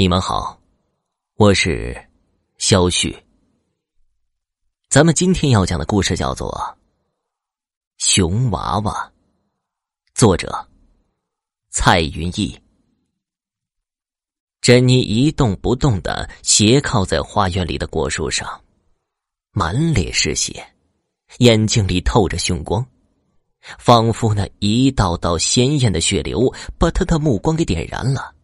你们好，我是肖旭。咱们今天要讲的故事叫做《熊娃娃》，作者蔡云逸。珍妮一动不动的斜靠在花园里的果树上，满脸是血，眼睛里透着凶光，仿佛那一道道鲜艳的血流把他的目光给点燃了。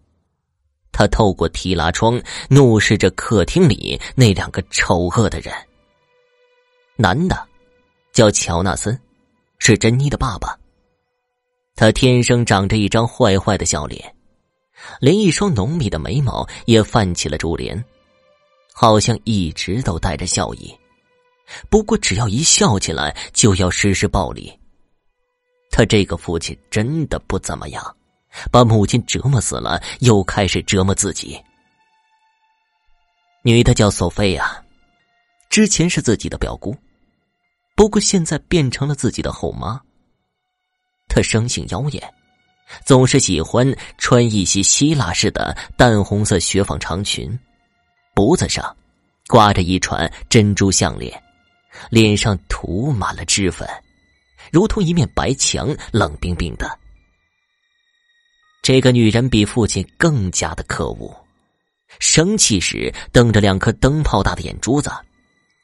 他透过提拉窗怒视着客厅里那两个丑恶的人。男的叫乔纳森，是珍妮的爸爸。他天生长着一张坏坏的笑脸，连一双浓密的眉毛也泛起了珠帘，好像一直都带着笑意。不过，只要一笑起来，就要实施暴力。他这个父亲真的不怎么样。把母亲折磨死了，又开始折磨自己。女的叫索菲亚，之前是自己的表姑，不过现在变成了自己的后妈。她生性妖艳，总是喜欢穿一些希腊式的淡红色雪纺长裙，脖子上挂着一串珍珠项链，脸上涂满了脂粉，如同一面白墙，冷冰冰的。这个女人比父亲更加的可恶，生气时瞪着两颗灯泡大的眼珠子，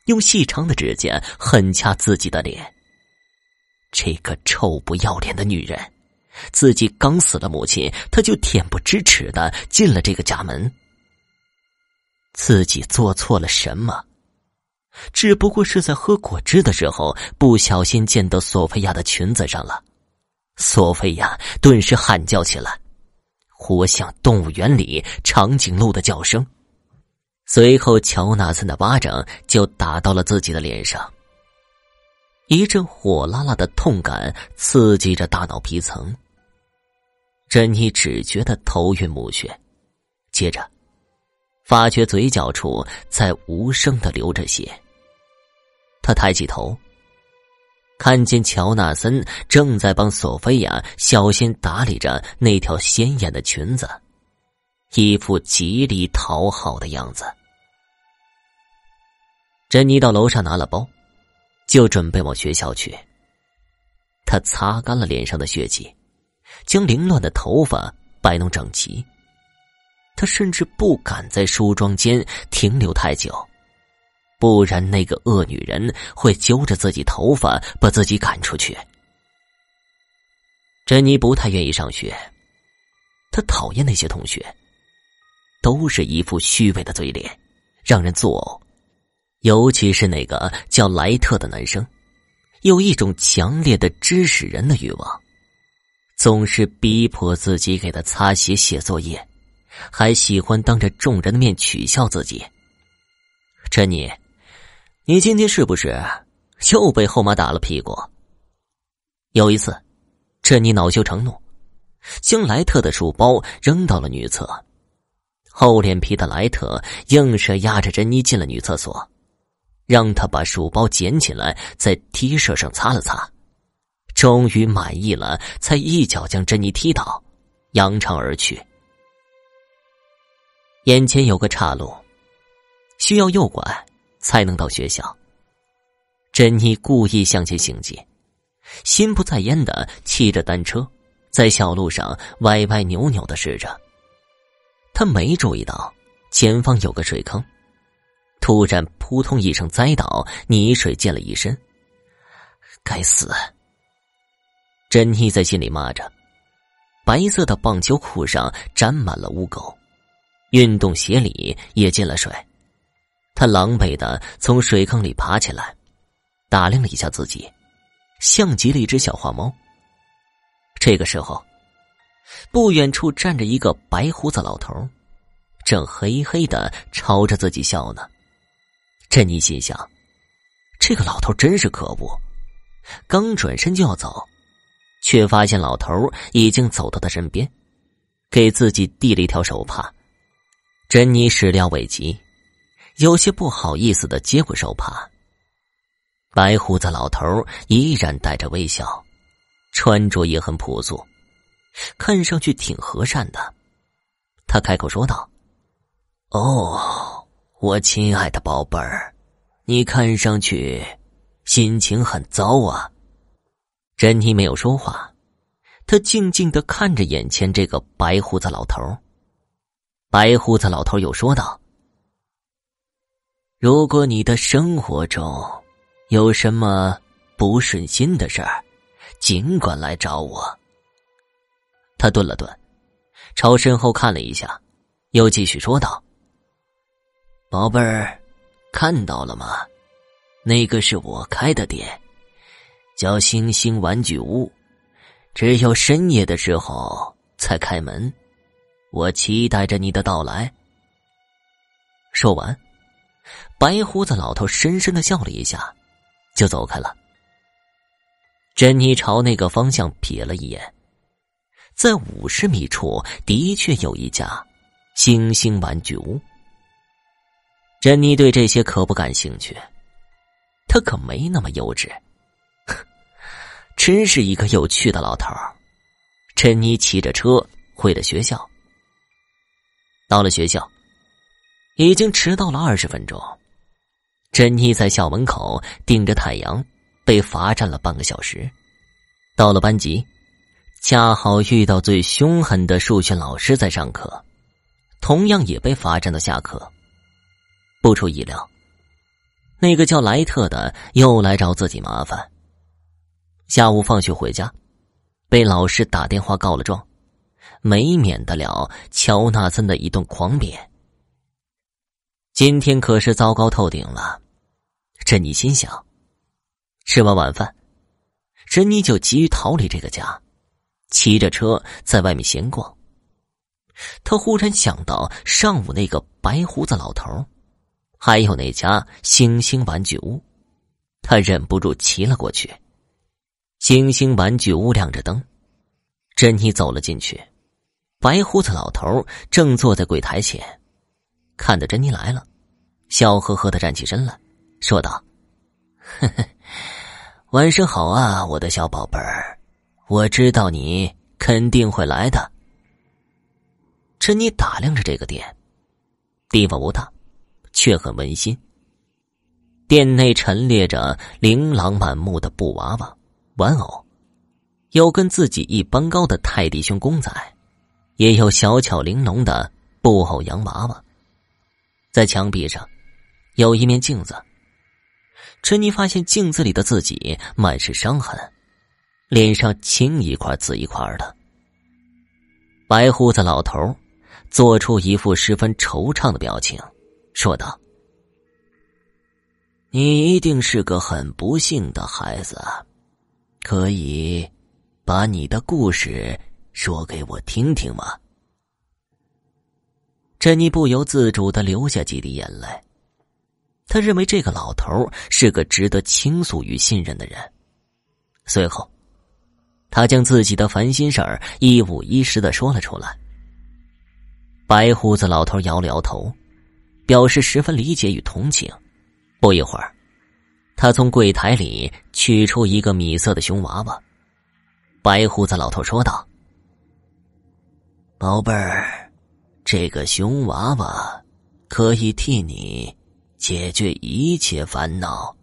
用细长的指甲狠掐自己的脸。这个臭不要脸的女人，自己刚死了母亲，她就恬不知耻的进了这个家门。自己做错了什么？只不过是在喝果汁的时候不小心溅到索菲亚的裙子上了。索菲亚顿时喊叫起来。活像动物园里长颈鹿的叫声。随后，乔纳森的巴掌就打到了自己的脸上。一阵火辣辣的痛感刺激着大脑皮层。珍妮只觉得头晕目眩，接着，发觉嘴角处在无声的流着血。他抬起头。看见乔纳森正在帮索菲亚小心打理着那条鲜艳的裙子，一副极力讨好的样子。珍妮到楼上拿了包，就准备往学校去。她擦干了脸上的血迹，将凌乱的头发摆弄整齐。她甚至不敢在梳妆间停留太久。不然，那个恶女人会揪着自己头发把自己赶出去。珍妮不太愿意上学，她讨厌那些同学，都是一副虚伪的嘴脸，让人作呕。尤其是那个叫莱特的男生，有一种强烈的指使人的欲望，总是逼迫自己给他擦鞋、写作业，还喜欢当着众人的面取笑自己。珍妮。你今天是不是又被后妈打了屁股？有一次，珍妮恼羞成怒，将莱特的书包扔到了女厕。厚脸皮的莱特硬是压着珍妮进了女厕所，让她把书包捡起来，在 T 恤上擦了擦，终于满意了，才一脚将珍妮踢倒，扬长而去。眼前有个岔路，需要右拐。才能到学校。珍妮故意向前行进，心不在焉的骑着单车，在小路上歪歪扭扭的试着。他没注意到前方有个水坑，突然扑通一声栽倒，泥水溅了一身。该死！珍妮在心里骂着，白色的棒球裤上沾满了污垢，运动鞋里也进了水。他狼狈的从水坑里爬起来，打量了一下自己，像极了一只小花猫。这个时候，不远处站着一个白胡子老头，正嘿嘿的朝着自己笑呢。珍妮心想：这个老头真是可恶。刚转身就要走，却发现老头已经走到他身边，给自己递了一条手帕。珍妮始料未及。有些不好意思的接过手帕。白胡子老头依然带着微笑，穿着也很朴素，看上去挺和善的。他开口说道：“哦，我亲爱的宝贝儿，你看上去心情很糟啊。珍妮没有说话，她静静的看着眼前这个白胡子老头。白胡子老头又说道：“如果你的生活中有什么不顺心的事儿，尽管来找我。”他顿了顿，朝身后看了一下，又继续说道。宝贝儿，看到了吗？那个是我开的店，叫星星玩具屋，只有深夜的时候才开门。我期待着你的到来。说完，白胡子老头深深的笑了一下，就走开了。珍妮朝那个方向瞥了一眼，在五十米处的确有一家星星玩具屋。珍妮对这些可不感兴趣，她可没那么幼稚。真是一个有趣的老头珍妮骑着车回了学校。到了学校，已经迟到了二十分钟。珍妮在校门口顶着太阳，被罚站了半个小时。到了班级，恰好遇到最凶狠的数学老师在上课，同样也被罚站到下课。不出意料，那个叫莱特的又来找自己麻烦。下午放学回家，被老师打电话告了状，没免得了乔纳森的一顿狂扁。今天可是糟糕透顶了，珍妮心想。吃完晚饭，珍妮就急于逃离这个家，骑着车在外面闲逛。他忽然想到上午那个白胡子老头还有那家星星玩具屋，他忍不住骑了过去。星星玩具屋亮着灯，珍妮走了进去。白胡子老头正坐在柜台前，看到珍妮来了，笑呵呵的站起身来，说道：“呵呵，晚上好啊，我的小宝贝儿，我知道你肯定会来的。”珍妮打量着这个店，地方不大。却很温馨。店内陈列着琳琅满目的布娃娃、玩偶，有跟自己一般高的泰迪熊公仔，也有小巧玲珑的布偶洋娃娃。在墙壁上，有一面镜子。珍妮发现镜子里的自己满是伤痕，脸上青一块紫一块的。白胡子老头做出一副十分惆怅的表情。说道：“你一定是个很不幸的孩子，可以把你的故事说给我听听吗？”珍妮不由自主的流下几滴眼泪。他认为这个老头是个值得倾诉与信任的人。随后，他将自己的烦心事儿一五一十的说了出来。白胡子老头摇了摇头。表示十分理解与同情。不一会儿，他从柜台里取出一个米色的熊娃娃。白胡子老头说道：“宝贝儿，这个熊娃娃可以替你解决一切烦恼。”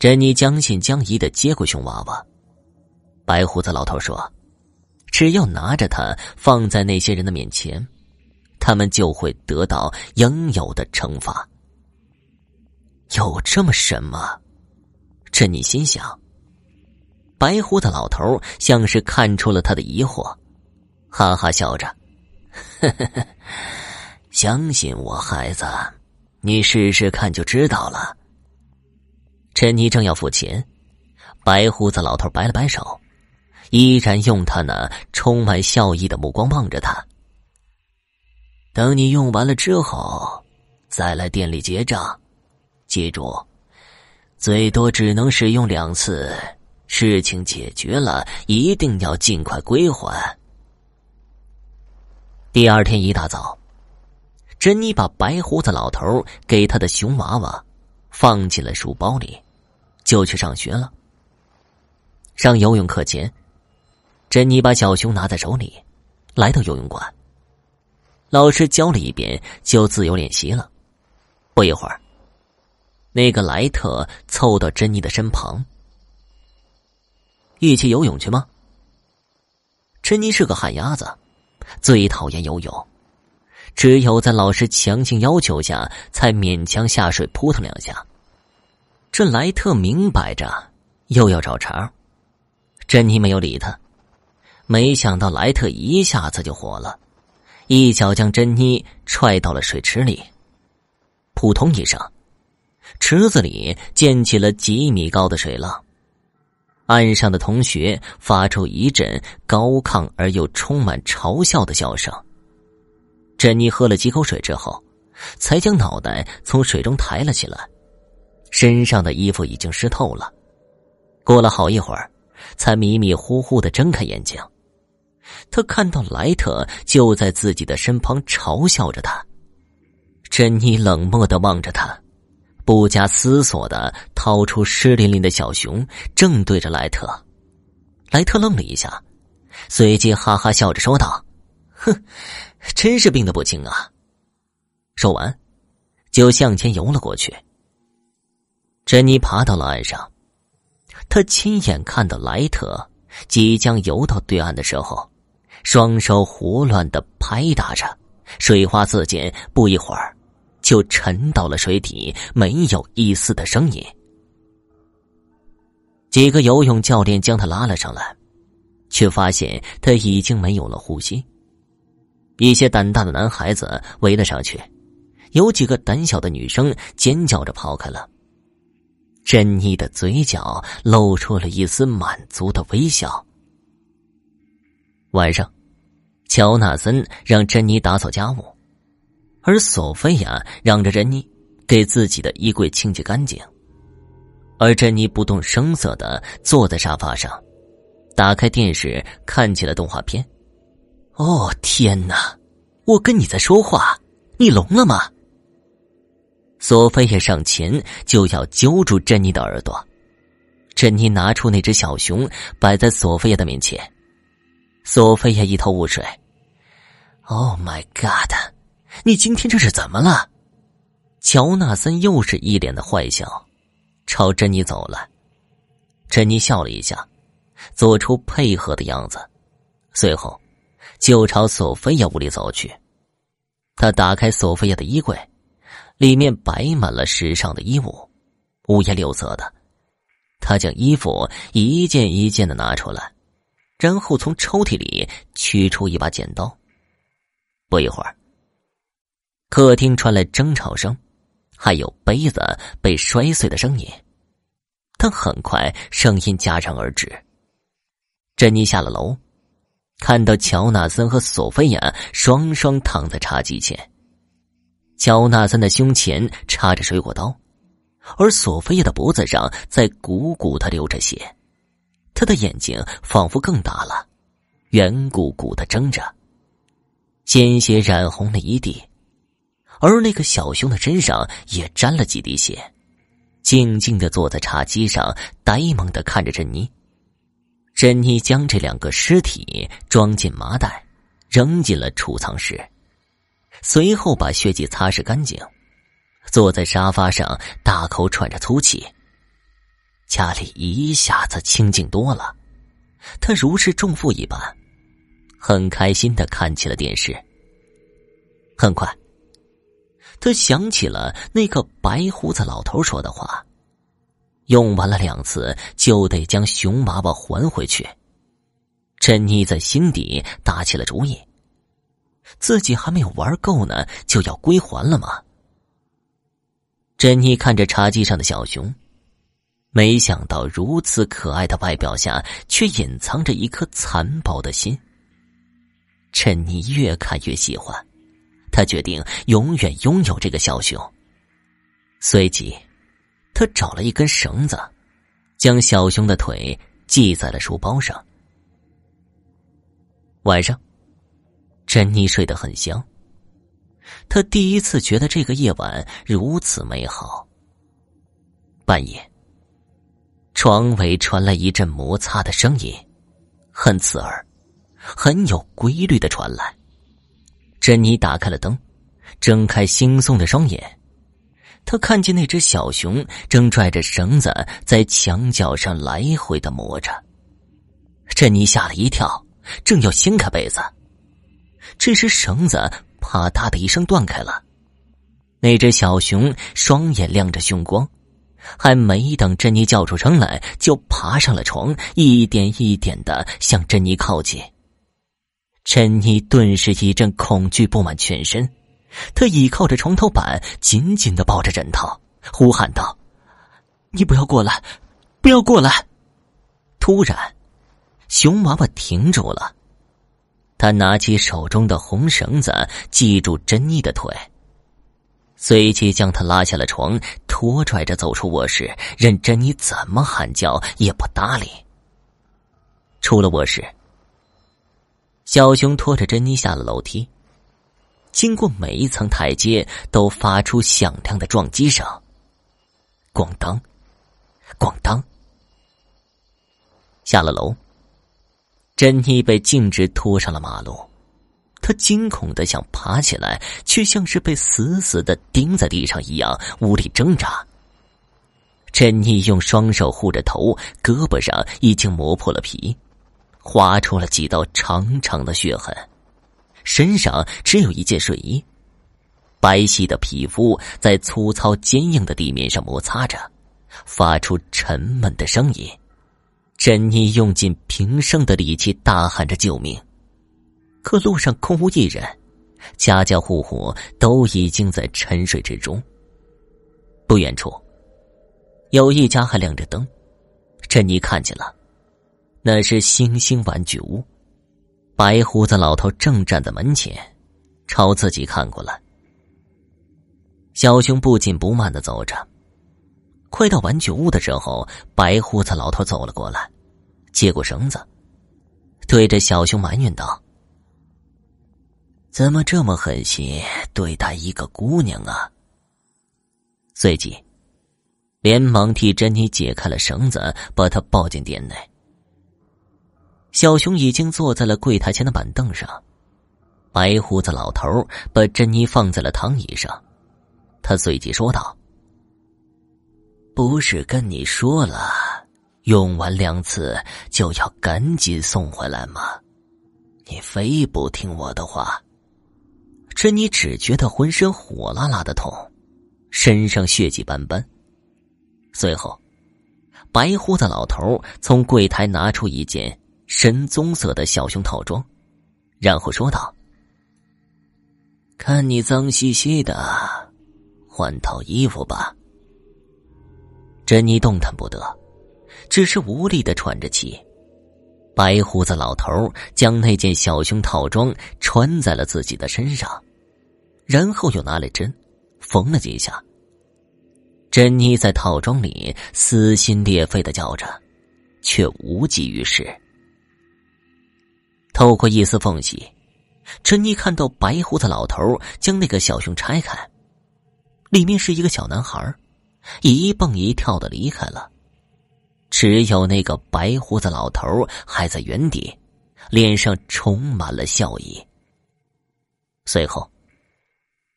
珍妮将信将疑的接过熊娃娃。白胡子老头说：“只要拿着它放在那些人的面前。”他们就会得到应有的惩罚。有这么神吗？珍妮心想。白胡子老头像是看出了他的疑惑，哈哈笑着：“呵呵呵相信我，孩子，你试试看就知道了。”陈妮正要付钱，白胡子老头摆了摆手，依然用他那充满笑意的目光望着他。等你用完了之后，再来店里结账。记住，最多只能使用两次。事情解决了，一定要尽快归还。第二天一大早，珍妮把白胡子老头给他的熊娃娃放进了书包里，就去上学了。上游泳课前，珍妮把小熊拿在手里，来到游泳馆。老师教了一遍，就自由练习了。不一会儿，那个莱特凑到珍妮的身旁，一起游泳去吗？珍妮是个旱鸭子，最讨厌游泳，只有在老师强行要求下，才勉强下水扑腾两下。这莱特明摆着又要找茬，珍妮没有理他。没想到莱特一下子就火了，一脚将珍妮踹到了水池里。扑通一声，池子里溅起了几米高的水浪。岸上的同学发出一阵高亢而又充满嘲笑的笑声。珍妮喝了几口水之后，才将脑袋从水中抬了起来。身上的衣服已经湿透了，过了好一会儿，才迷迷糊糊的睁开眼睛。他看到莱特就在自己的身旁嘲笑着他。珍妮冷漠的望着他，不加思索的掏出湿淋淋的小熊，正对着莱特。莱特愣了一下，随即哈哈笑着说道：“哼，真是病得不轻啊！”说完，就向前游了过去。珍妮爬到了岸上，她亲眼看到莱特即将游到对岸的时候，双手胡乱的拍打着，水花四溅，不一会儿就沉到了水底，没有一丝的声音。几个游泳教练将他拉了上来，却发现他已经没有了呼吸。一些胆大的男孩子围了上去，有几个胆小的女生尖叫着跑开了。珍妮的嘴角露出了一丝满足的微笑。晚上，乔纳森让珍妮打扫家务，而索菲亚让着珍妮给自己的衣柜清洁干净。而珍妮不动声色的坐在沙发上，打开电视看起了动画片。哦天哪！我跟你在说话，你聋了吗？索菲亚上前就要揪住珍妮的耳朵，珍妮拿出那只小熊摆在索菲亚的面前，索菲亚一头雾水。Oh my God！你今天这是怎么了？乔纳森又是一脸的坏笑，朝珍妮走了。珍妮笑了一下，做出配合的样子，随后就朝索菲亚屋里走去。他打开索菲亚的衣柜。里面摆满了时尚的衣物，五颜六色的。他将衣服一件一件的拿出来，然后从抽屉里取出一把剪刀。不一会儿，客厅传来争吵声，还有杯子被摔碎的声音。但很快声音戛然而止。珍妮下了楼，看到乔纳森和索菲亚双双躺在茶几前。乔纳森的胸前插着水果刀，而索菲亚的脖子上在鼓鼓的流着血，他的眼睛仿佛更大了，圆鼓鼓的睁着，鲜血染红了一地，而那个小熊的身上也沾了几滴血，静静的坐在茶几上，呆萌的看着珍妮。珍妮将这两个尸体装进麻袋，扔进了储藏室。随后把血迹擦拭干净，坐在沙发上大口喘着粗气。家里一下子清静多了，他如释重负一般，很开心的看起了电视。很快，他想起了那个白胡子老头说的话：“用完了两次，就得将熊娃娃还回去。”珍妮在心底打起了主意。自己还没有玩够呢，就要归还了吗？珍妮看着茶几上的小熊，没想到如此可爱的外表下，却隐藏着一颗残暴的心。珍妮越看越喜欢，他决定永远拥有这个小熊。随即，他找了一根绳子，将小熊的腿系在了书包上。晚上。珍妮睡得很香。他第一次觉得这个夜晚如此美好。半夜，床尾传来一阵摩擦的声音，很刺耳，很有规律的传来。珍妮打开了灯，睁开惺忪的双眼。他看见那只小熊正拽着绳子在墙角上来回的磨着。珍妮吓了一跳，正要掀开被子，这时绳子啪嗒的一声断开了。那只小熊双眼亮着凶光，还没等珍妮叫出声来，就爬上了床，一点一点的向珍妮靠近。珍妮顿时一阵恐惧布满全身。他倚靠着床头板，紧紧的抱着枕头，呼喊道：“你不要过来，不要过来！”突然，熊娃娃停住了，他拿起手中的红绳子系住珍妮的腿，随即将她拉下了床，拖拽着走出卧室，任珍妮怎么喊叫也不搭理。出了卧室，小熊拖着珍妮下了楼梯。经过每一层台阶，都发出响亮的撞击声。咣当，咣当。下了楼，珍妮被径直拖上了马路。她惊恐的想爬起来，却像是被死死的钉在地上一样，无力挣扎。珍妮用双手护着头，胳膊上已经磨破了皮，划出了几道长长的血痕。身上只有一件睡衣，白皙的皮肤在粗糙坚硬的地面上摩擦着，发出沉闷的声音。珍妮用尽平生的力气大喊着救命，可路上空无一人，家家户户都已经在沉睡之中。不远处，有一家还亮着灯，珍妮看见了，那是星星玩具屋。白胡子老头正站在门前，朝自己看过来。小熊不紧不慢的走着，快到玩具屋的时候，白胡子老头走了过来，接过绳子，对着小熊埋怨道：“怎么这么狠心对待一个姑娘啊？”随即，连忙替珍妮解开了绳子，把她抱进店内。小熊已经坐在了柜台前的板凳上，白胡子老头把珍妮放在了躺椅上，他随即说道：“不是跟你说了，用完两次就要赶紧送回来吗？你非不听我的话。”珍妮只觉得浑身火辣辣的痛，身上血迹斑斑。随后，白胡子老头从柜台拿出一件。深棕色的小熊套装，然后说道：“看你脏兮兮的，换套衣服吧。”珍妮动弹不得，只是无力的喘着气。白胡子老头将那件小熊套装穿在了自己的身上，然后又拿来针，缝了几下。珍妮在套装里撕心裂肺的叫着，却无济于事。透过一丝缝隙，珍妮看到白胡子老头将那个小熊拆开，里面是一个小男孩，一蹦一跳的离开了，只有那个白胡子老头还在原地，脸上充满了笑意。随后，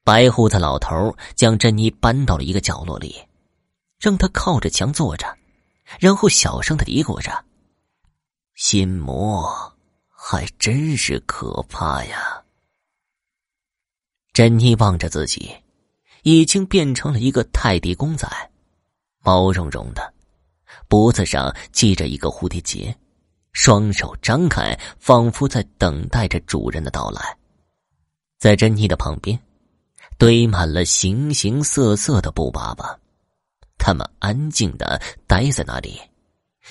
白胡子老头将珍妮搬到了一个角落里，让她靠着墙坐着，然后小声的嘀咕着：“心魔。”还真是可怕呀！珍妮望着自己，已经变成了一个泰迪公仔，毛茸茸的，脖子上系着一个蝴蝶结，双手张开，仿佛在等待着主人的到来。在珍妮的旁边，堆满了形形色色的布娃娃，他们安静的待在那里，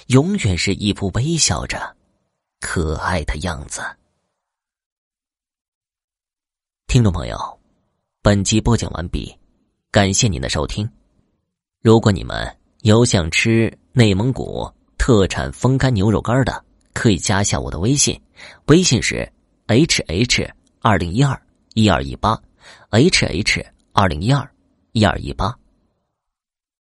永远是一副微笑着。可爱的样子。听众朋友，本集播讲完毕，感谢您的收听。如果你们有想吃内蒙古特产风干牛肉干的，可以加一下我的微信，微信是 h h 二零一二一二一八，h h 二零一二一二一八。